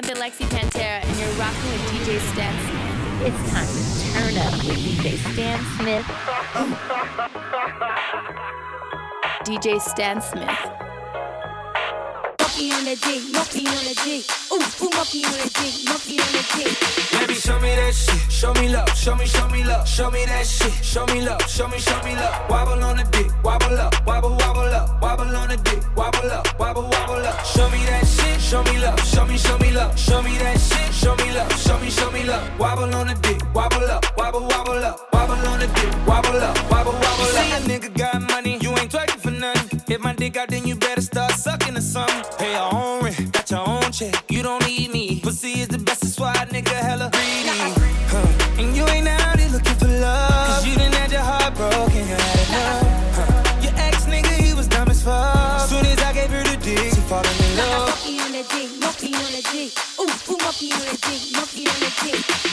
Panther Lexi Pantera, and you're rocking with DJ Stan Smith. It's time to turn up with DJ Stan Smith. DJ Stan Smith. On the monkey on the D. Ooh, ooh, monkey on the D, monkey on the D. Baby, show me that shit. Show me love. Show me, show me love. Show me that shit. Show me love. Show me, show me love. Wobble on the dick. Wobble up. Wobble, wobble up. Wobble on the dick. Wobble up. Wobble, wobble up. Show me that shit. Show me love. Show me, show me love. Show me that shit. Show me love. Show me, show me love. Wobble on the dick. Wobble up. Wobble, wobble up. Wobble on the dick. Wobble up. Wobble, wobble up. You see a nigga got money. You ain't twerking for nothing. If my dick out, then you better start sucking or something. Pay your own rent. Nigga hella greedy. Huh. And you ain't out here looking for love. Cause you done had your heart broken. You had enough. Huh. Your ex nigga, he was dumb as fuck. Soon as I gave her the dick, she falling in love. Monkey on the D, monkey on the D. Ooh, ooh, monkey on the D, monkey on the D.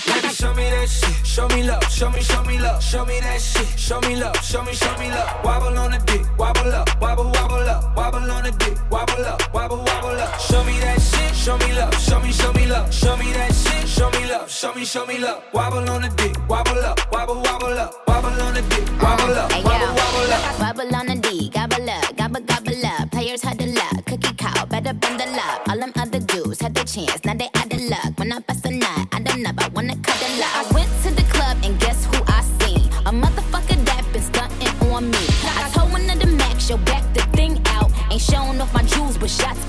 Baby, show me that shit. Show me love. Show me, show me love. Show me that shit. Show me love. Show me, show me love. Wobble on the dick. Wobble up. Wobble, wobble up. Wobble on the dick. Wobble up. Wobble, wobble up. Show me that shit. Show me love. Show me, show me love. Show me, show me love. Wobble on the dick. Wobble up. Wobble, wobble up. Wobble on the dick. Wobble up. Wobble, wobble up. Bubble on the D, gobble up, gobble gobble up. Players had the luck, cookie cow, better bundle up. All them other dudes had the chance, now they out of luck. When I bust a nut, I don't know, I wanna cuddle up. I went to the club and guess who I seen? A motherfucker that been stunting on me. I told one of the max, yo, back the thing out. Ain't showing off my jewels, but shots gon' ring out.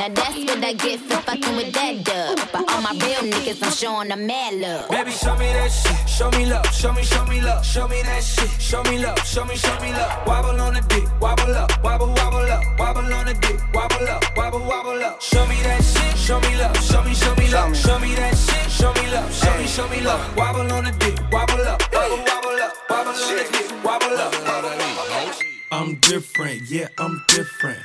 Now that's what I get for fucking with that dub. But all my real niggas, I'm showing them mad love. Baby, show me that shit. Show me love. Show me, show me love. Show me that shit. Show me love. Show me, show me love. Wobble on the dick. Wobble up. Wobble, wobble up. Wobble on the dick. Wobble up. Wobble, wobble up. Show me that shit. Show me love. Show me, show me love. Show me that shit. Show me love. Show me, show me love. Wobble on the dick. Wobble up. Wobble, wobble up. Wobble on the dick. Wobble up. I'm different, yeah, I'm different.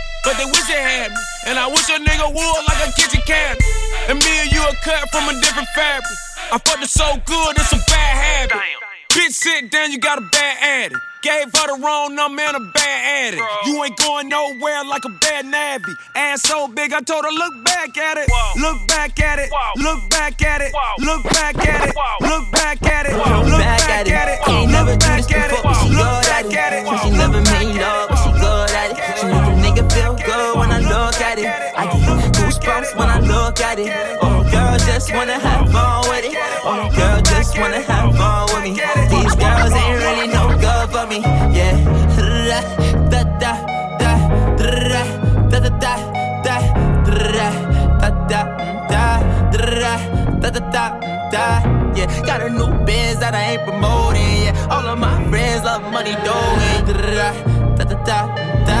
But they wish they had me. And I wish a nigga would like a kitchen cabinet. And me and you are cut from a different fabric. I fucked it so good, it's a bad habit. Bitch, sit down, you got a bad addict. Gave her the wrong number and a bad addict. You ain't going nowhere like a bad navvy. Ass so big, I told her, look back at it. Look back at it. Look back at it. Look back at it. Look back at it. Look back at it. She ain't never do this Look back at she it. Look back at it. it. She never made love, but she good at it. She good when I look at it. I get goosebumps when I look at it. Oh, girl, just wanna have fun with it. Oh, girl, just wanna have fun with me. These girls ain't really no good for me. Yeah. Da da da da da da da da da da da da da da da yeah got a new biz that I ain't promoting yeah all of my friends love money doing da da da da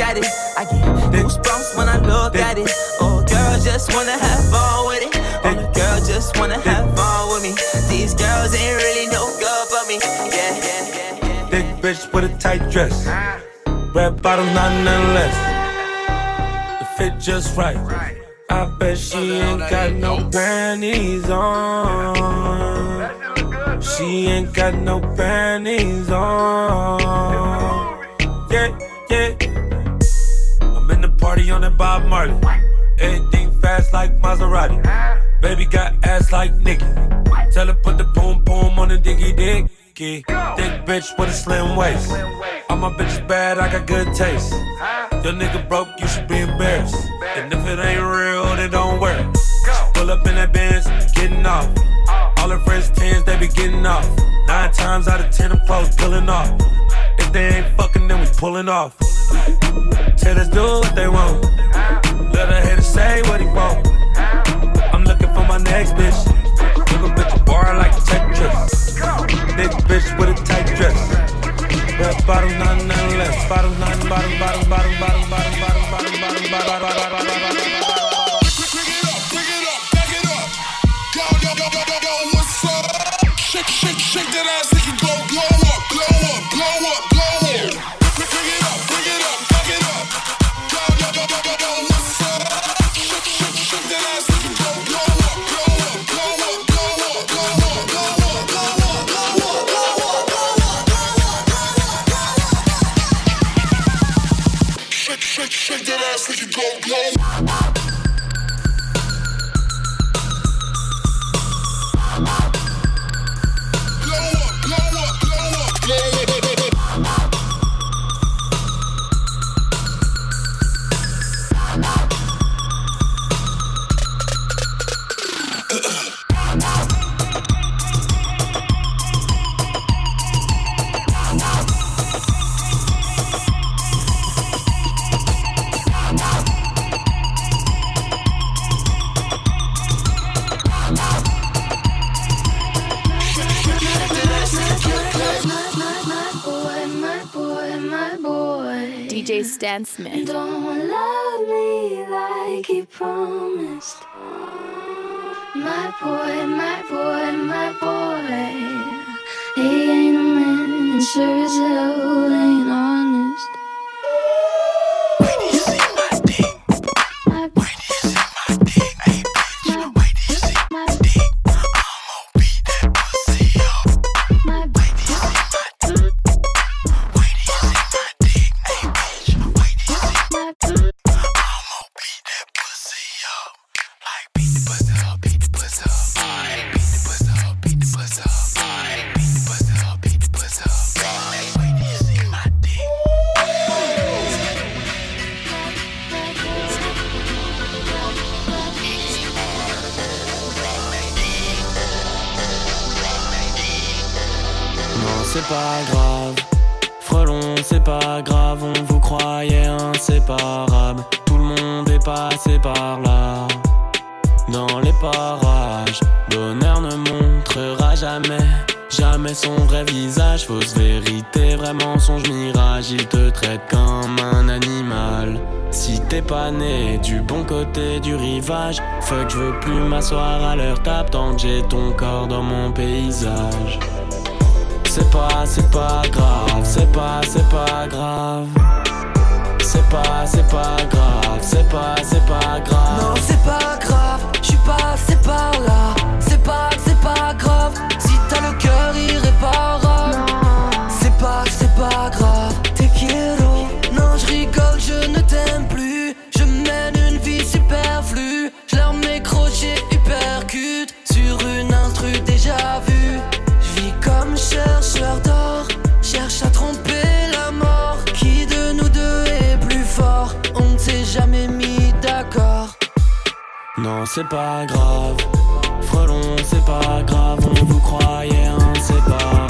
at it. I get goosebumps when I look at it. Oh, girl, just wanna have fun with it. Oh, girl, just wanna have fun with me. These girls ain't really no good for me. Yeah, yeah, yeah, yeah. Thick bitch with a tight dress. Red bottoms, not none less. The fit just right. I bet she ain't got no panties on. She ain't got no panties on. Yeah, yeah. On that Bob Marley. Everything fast like Maserati. Baby got ass like Nicki. Tell her put the boom boom on the diggy dicky. Thick bitch with a slim waist. All my bitches bad, I got good taste. Your nigga broke, you should be embarrassed. And if it ain't real, then don't worry. Pull up in that Benz, getting off. All her friends tens, they be getting off. Nine times out of ten, I'm close, pulling off. If they ain't fucking, then we pulling off. Tell us do what they want. Let her hate to say what he want. I'm looking for my next bitch. Look a bitch bar like Tetris. Big bitch with a tight dress. Red bottoms, nothing, nothing less. Bottoms, nothing, bottoms, bottoms, bottoms, bottoms, bottoms, DJ Stan Smith. Don't love me like he promised. My boy, my boy, my boy. He ain't a man, sure as hell ain't mirage. Il te traite comme un animal. Si t'es pas né du bon côté du rivage, fuck, je veux plus m'asseoir à leur table tant que j'ai ton corps dans mon paysage. C'est pas, c'est pas grave, c'est pas, c'est pas grave. C'est pas, c'est pas grave, c'est pas, c'est pas grave. Non, c'est pas grave, je suis passé par là. C'est pas, c'est pas grave, si t'as le cœur irréparable. C'est pas grave. Frelon, c'est pas grave, on vous croyait inséparables. Tout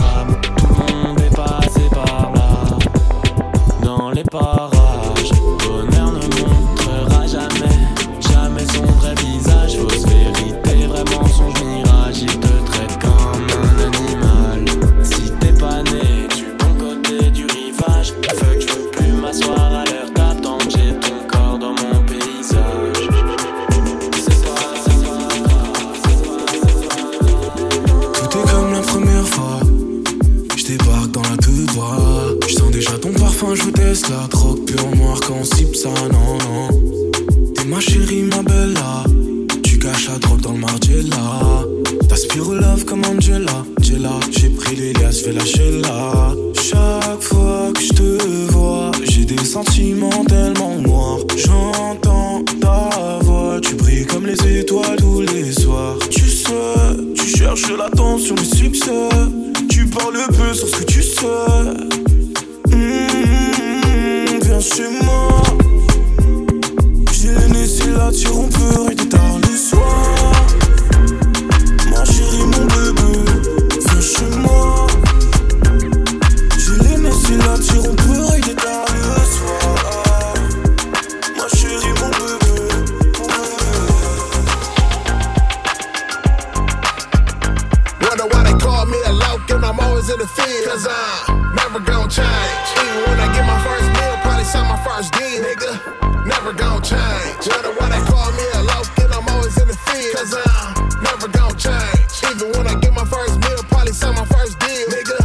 me a lock and I'm always in the field. Cause I'm never gonna change. Even when I get my first meal, probably sign my first D, nigga. Never gonna change. Wonder why they call me a lock and I'm always in the field. Cause I'm never gonna change. Even when I get my first meal, probably sign my first deal, nigga.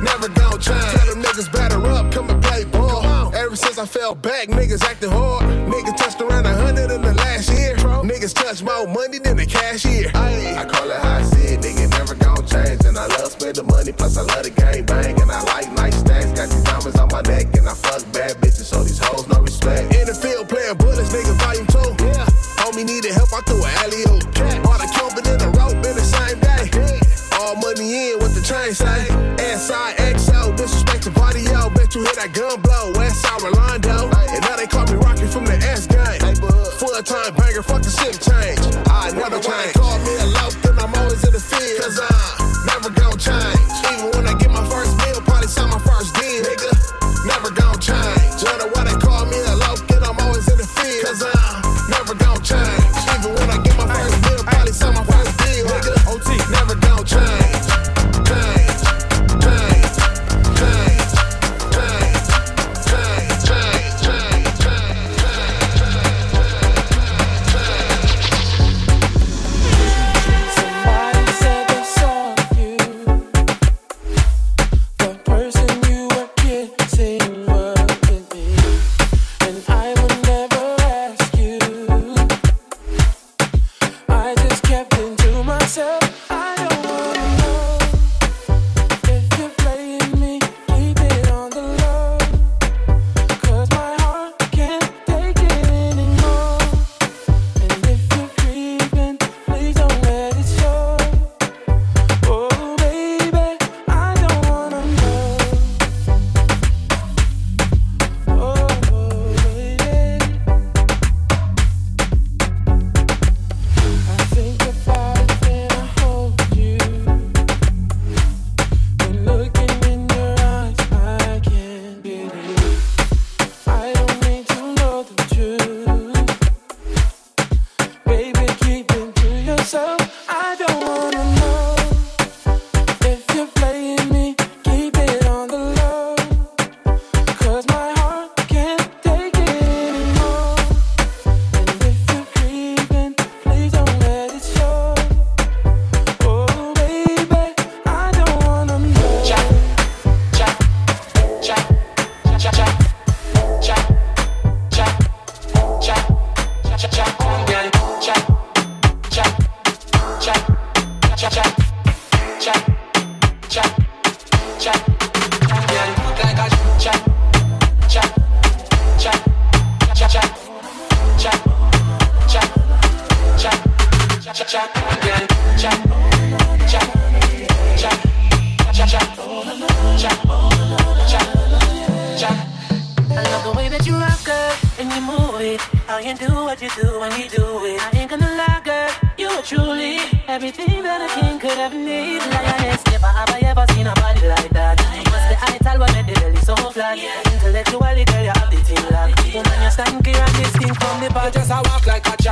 Never gonna change. Tell them niggas batter up, come and play ball. Ever since I fell back, niggas acting hard. Niggas touched around a hundred in the last year. Niggas touch more money than the cashier. Let it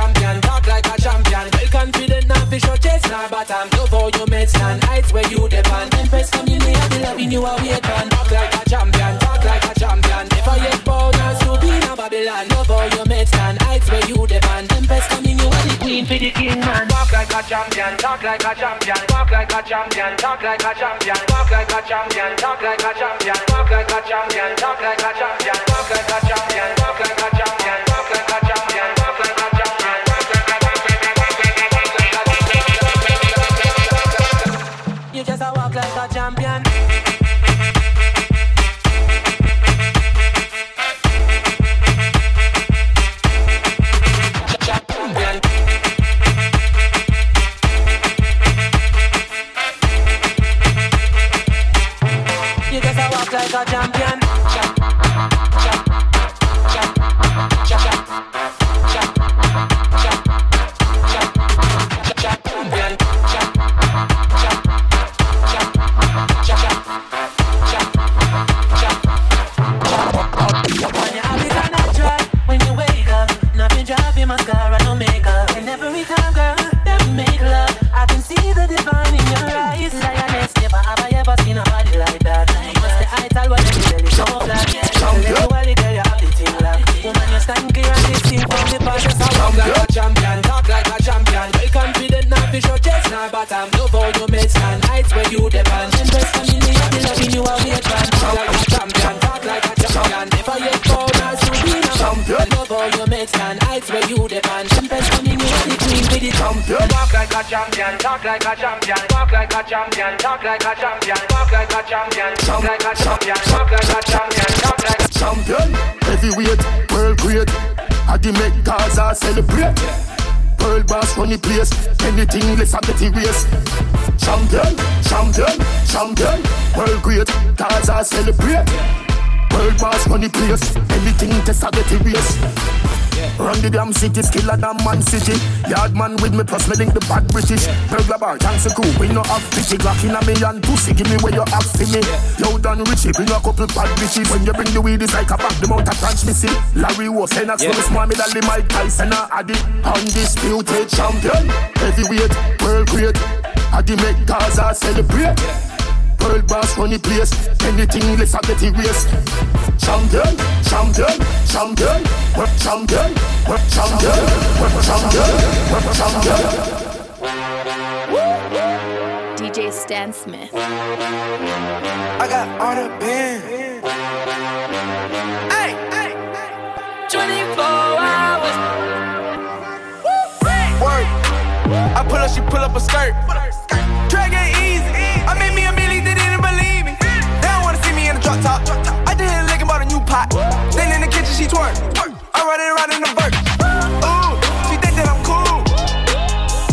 champion, talk like a champion. Well confident, not be short-changed, nah, but I'm love all your made stand. Heights where you depend. Empress community, I be loving you, I wait on. Talk like a champion, talk like a champion. Never yet born as to be in Babylon. Love how you made stand. Heights where you depend. Talk like a champion, talk like a champion. Talk like a champion, talk like a champion. Talk like a champion, talk like a champion. Talk like a champion, talk like a champion. Talk like a champion, talk like a champion. Talk like a champion. You just a walk like a champion. my God. Like a champion. Walk like a champion, talk like a champion. Walk like a champion, talk like a champion. Walk like a champion, talk like a Champion, heavyweight, world great. I the make Gaza celebrate. Pearl boss run the place. Anything less I get erase. Champion, champion, champion. World great. Gaza celebrate. Pearl boss run the place. Anything less I get erase. Run the damn city, skiller than man city. Yard man with me, plus me link the bad British. Burglar bar, thanks a crew, we no have pity. Glock in a million pussy, give me where you have for me. Yo, done Richie, bring a couple bad bitches. When you bring the weed, it's like a bag, the mount of transmission. Larry was Lennox, yeah. small me that Mike Tyson, a addy. Undisputed champion, heavyweight, world great. Addy make Gaza celebrate. Pearl boss run the place. Anything less I get erased. Champion, champion, champion, work champion, work champion, work champion, work champion. DJ Stan Smith. I got all the pen. Hey, hey, 24 hours. Work. I pull up, she pull up a skirt. Drag it easy. I made me a million, they didn't believe me. They don't wanna see me in the drop top. Pot. Then in the kitchen, she twerk. I run it around in the vert. Ooh, she think that I'm cool.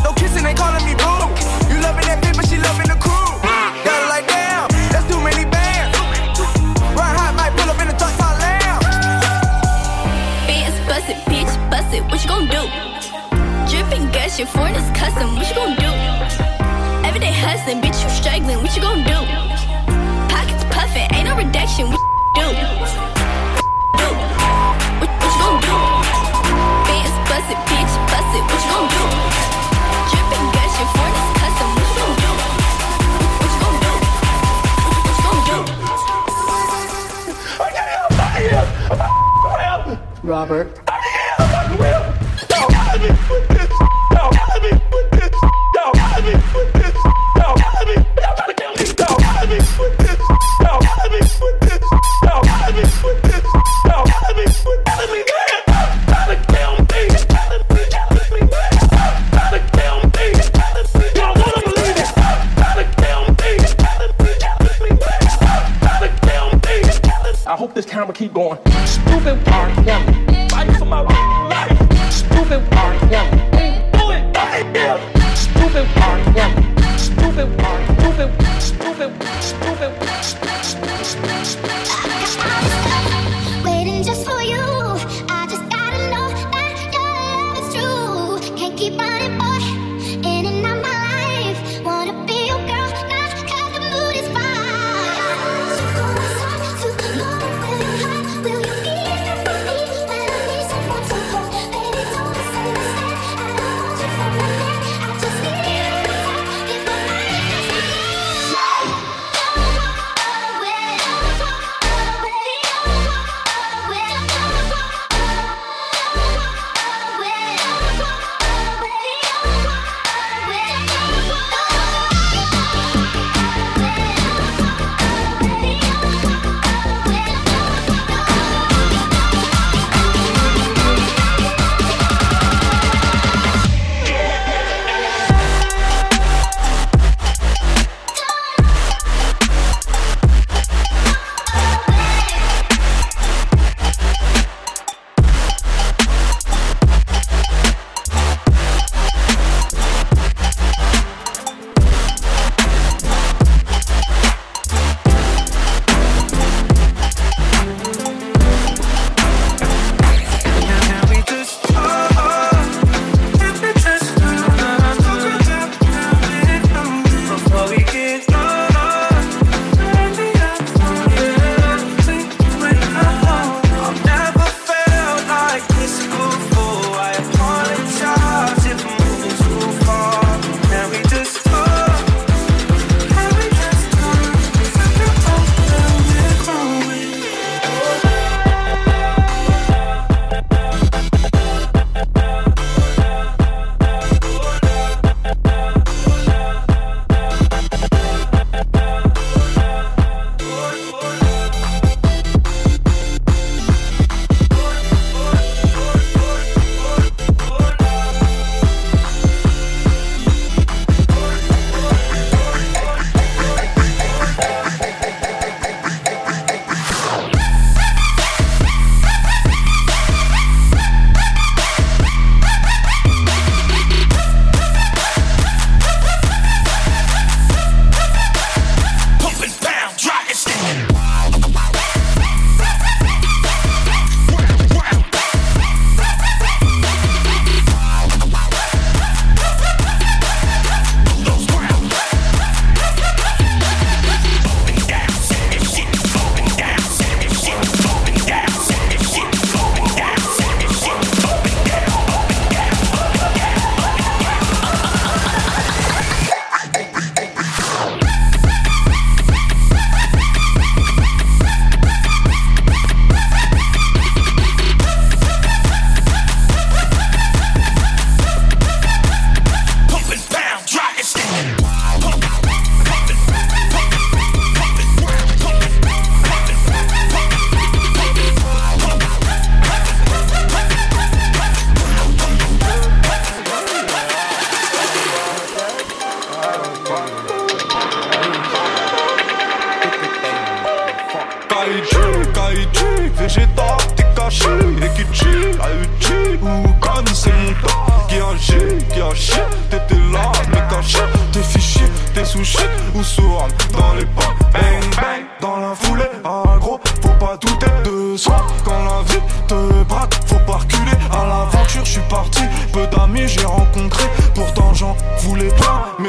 No kissing, calling me. You loving that she loving the crew. Got it like damn, that's too many bands. Ride hot, might pull up in lamb. Bitch, what you gon' do? Dripping your foreign is custom, what you gon' do? Everyday hustling, bitch, you struggling, what you gon' do? Pockets puffin', ain't no reduction, what Robert.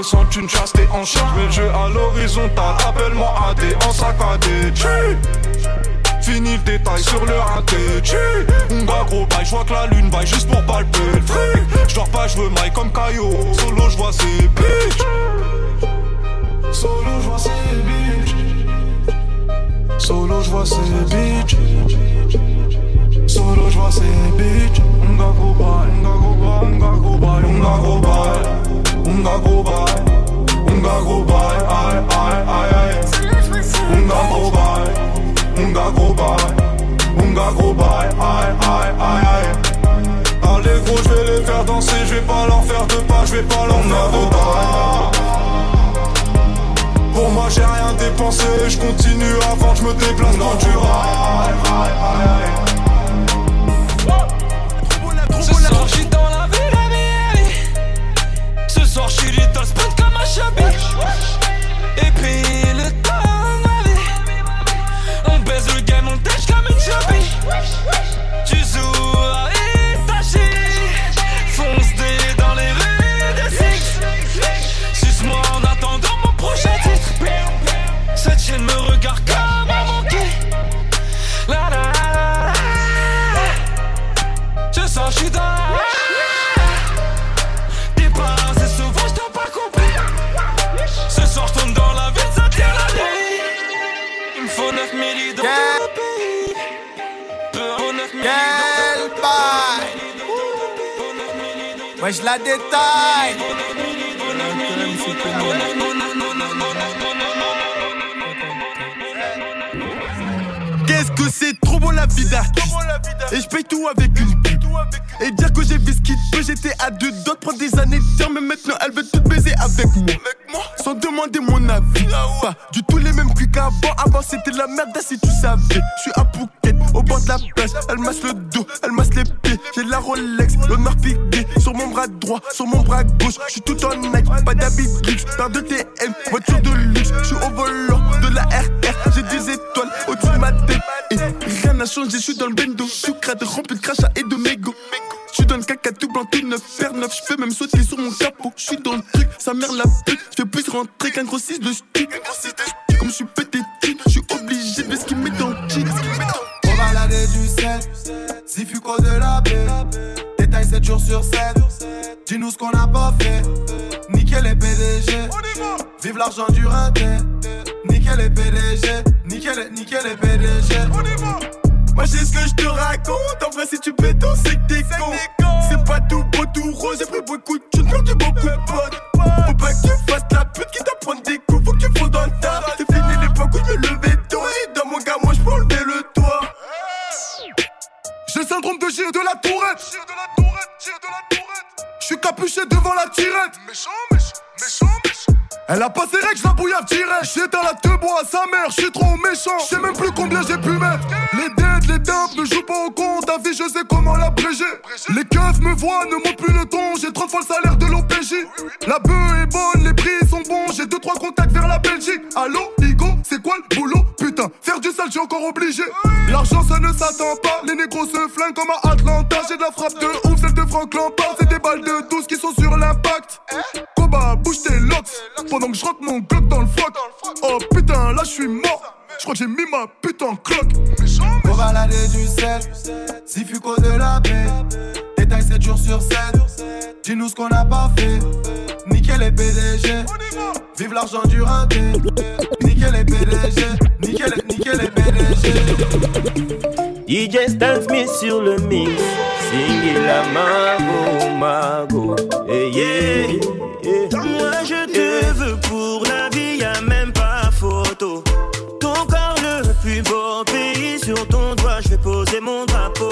Sans une chasse en charge Mais le jeu à l'horizontale, appelle-moi AD en saccadé Fini le détail sur le raté On va gros bail, j'vois que la lune vaille juste pour palper le fric. J'dors pas, j'veux maille comme Caillou. Solo j'vois ces bitches. Solo j'vois ces bitches. Solo j'vois ces bitches. Solo j'vois ces bitches. On gros bail, on gros bail, on gros bail Gros bail, aïe aïe aïe aïe On va gros bail Unga bail, unga bail, aïe aïe aïe aïe. Allez gros, je vais les faire danser, je vais pas leur faire de pas, je vais pas leur faire de pas. Pour moi j'ai rien dépensé, je continue avant, je me déplace dans du rail. spiritar Spun ca m-aș Je la détaille Qu'est-ce que c'est? Trop beau la d'artiste. Et je paye tout avec une Et dire que j'ai vu ce qu'il peut J'étais à deux d'autres prendre des années de dire Mais maintenant elle veut tout baiser avec moi. Sans demander mon avis. Pas du tout les mêmes cuits qu'avant. Avant c'était de la merde si tu savais. Je suis à Phuket au bord de la plage. Elle masse le dos, elle masse les pieds. J'ai la Rolex, l'honneur piqué Sur mon bras droit, sur mon bras gauche. Je suis tout en Nike, pas d'habit luxe Paire de TM, voiture de luxe. Je suis au volant de la RR J'ai des étoiles je suis dans le bendo Je suis crade rempli de crachats et de mégots je suis dans le caca tout blanc, tout neuf, paire neuf, je peux même sauter sur mon capot. Je suis dans le truc, sa mère la pute. Je fais plus rentrer qu'un gros 6 de stick. Comme je suis pété, je suis obligé de ce qu'il met dans le kick. On va balader du 7, si fuco de la baie. Détail 7 jours sur 7. Dis-nous ce qu'on a pas fait. Nickel les PDG. Vive l'argent du raté. Nickel les PDG. Nickel, nickel les PDG. Moi j'ai ce que je te raconte. En vrai, si tu péto, c'est que t'es con. C'est pas tout beau, tout rose. J'ai pris beaucoup de thunes, perdu beaucoup de potes. Faut pas que tu fasses la pute qui t'apprend des coups. Faut que tu fondes dans le tas. C'est fini l'époque où je me levais tôt. Et dans mon gars, moi je peux enlever le toit. J'ai le syndrome de Gilles de la Tourette. Je suis capuché devant la tirette. Méchant, méchant, méchant, méchant. Elle a pas ses règles, je la bouillave direct. J'ai dans la te bois à sa mère, je suis trop méchant. Je sais même plus combien j'ai pu mettre. Les dettes, les dumps ne jouent pas au compte. Ta vie, je sais comment l'abréger. Les keufs me voient, ne montent plus le ton. J'ai 30 fois le salaire de l'OPJ. La bœuf est bonne, les prix sont bons. J'ai 2-3 contacts vers la Belgique. Allô, Igo, c'est quoi le boulot? Putain, faire du sale, j'ai encore obligé. L'argent, ça ne s'attend pas. Les négros se flinguent comme à Atlanta. J'ai de la frappe de ouf, celle de Franck Lampard. C'est des balles de 12 qui sont sur l'impact. Koba, bouge tes locks. Pendant que je rentre mon glock dans le froc. Oh putain, là je suis mort. Je crois que j'ai mis ma putain en cloque. On va balader du 7, si fuco de la paix. Détail 7 jours sur 7. Dis-nous ce qu'on a pas fait. Nickel les PDG. Vive l'argent du raté. Nickel les PDG. Nickel, nickel les PDG. DJ Stan Smith sur le mix. Sing la mago, mago. Eh yeah, yeah. Moi je te veux pour la vie, y'a même pas photo. Ton corps le plus beau pays, sur ton doigt je vais poser mon drapeau.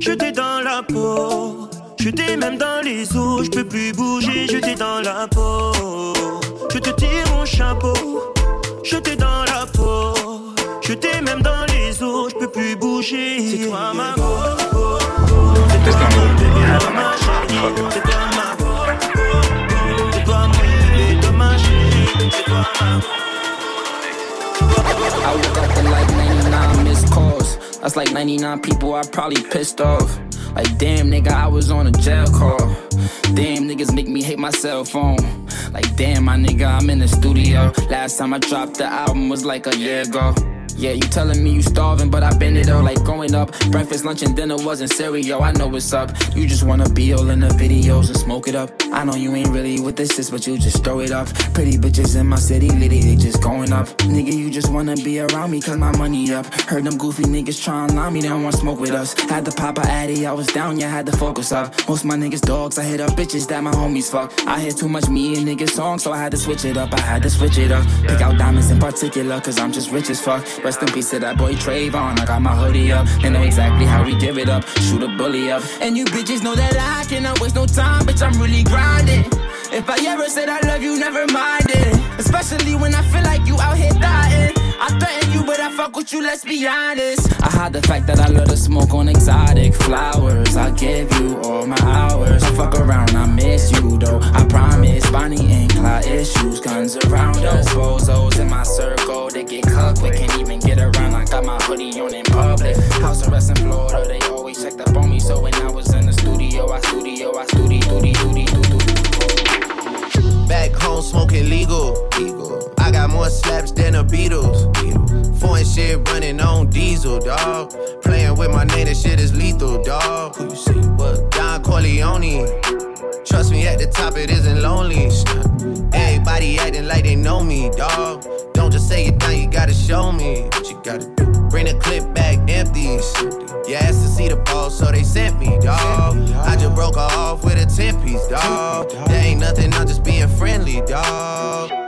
Je t'ai dans la peau. Je t'ai même dans les os, je peux plus bouger, je t'ai dans la peau. Je te tire mon chapeau, je t'ai dans la peau. Je t'ai même dans les os, je peux plus bouger. C'est toi ma go, go, go. C'est toi ma chérie. C'est toi ma go, go, go. C'est toi mon bébé, toi ma chérie. C'est toi ma I woke up to like 99 missed calls. That's like 99 people I probably pissed off. Like, damn, nigga, I was on a jail call. Damn, niggas make me hate my cell phone. Like, damn, my nigga, I'm in the studio. Last time I dropped the album was like a year ago. Yeah, you telling me you starving, but I've been it all like growing up. Breakfast, lunch, and dinner wasn't cereal. I know what's up. You just wanna be all in the videos and smoke it up. I know you ain't really with this, sis, but you just throw it up. Pretty bitches in my city, litty, they just going up. Nigga, you just wanna be around me, cause my money up. Heard them goofy niggas trying line me, they don't want smoke with us. Had to pop a addy, I was down, yeah, had to focus up. Most my niggas dogs, I hit up bitches that my homies fuck. I hear too much me and niggas songs, so I had to switch it up. I had to switch it up. Pick out diamonds in particular, cause I'm just rich as fuck. Rest in peace to that boy Trayvon. I got my hoodie up, they know exactly how we give it up. Shoot a bully up. And you bitches know that I cannot waste no time, bitch, I'm really grinding. If I ever said I love you, never mind it. Especially when I feel like you out here dying. I threaten you, but I fuck with you, let's be honest. I hide the fact that I love to smoke on exotic flowers. I give you all my hours. I fuck around, I miss you though. I promise, Bonnie and Clyde issues, guns around us. Bozos in my circle, they get cooked. We can't even get around. I got my hoodie on in public. House arrest in Florida, they always checked up on me. So when I was in the studio, I studio, I studio, studio, studio, studio. Back home smoking legal. legal. Got more slaps than the Beatles. Foreign shit running on diesel, dog. Playing with my name, that shit is lethal, dog. Who you see? What? Don Corleone. Trust me, at the top it isn't lonely. Everybody acting like they know me, dog. Don't just say it down, you gotta show me what you gotta do. Bring the clip back empty. You asked to see the ball, so they sent me, dog. I just broke her off with a 10 piece, dog. There ain't nothing, I'm just being friendly, dog.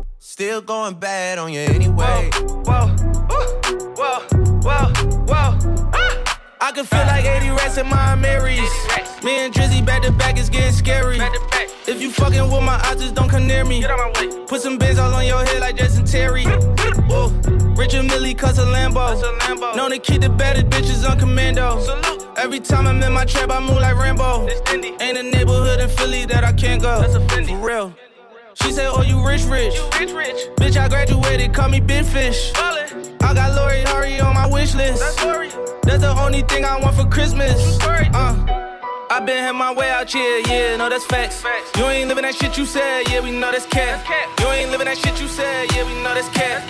Still going bad on you anyway. Whoa, whoa, whoa, whoa. whoa. Ah! I can feel like 80 rats in my Marys. Me and Drizzy back to back is getting scary. If you fucking with my eyes, just don't come near me. Put some bins all on your head like Jason Terry. Whoa. Richard Mille cuss a Lambo. Known to keep the baddest bitches on commando. Salute. Every time I'm in my trap, I move like Rambo. Ain't a neighborhood in Philly that I can't go. For real. She said, Oh, you rich, rich. rich, rich. Bitch, I graduated, call me Big Fish. I got Lori Harvey on my wish list. That's, Lori. that's the only thing I want for Christmas. Uh. I been had my way out here, yeah, no, that's facts. You ain't living that shit you said, yeah, we know that's cat. You ain't living that shit you said, yeah, we know that's cat.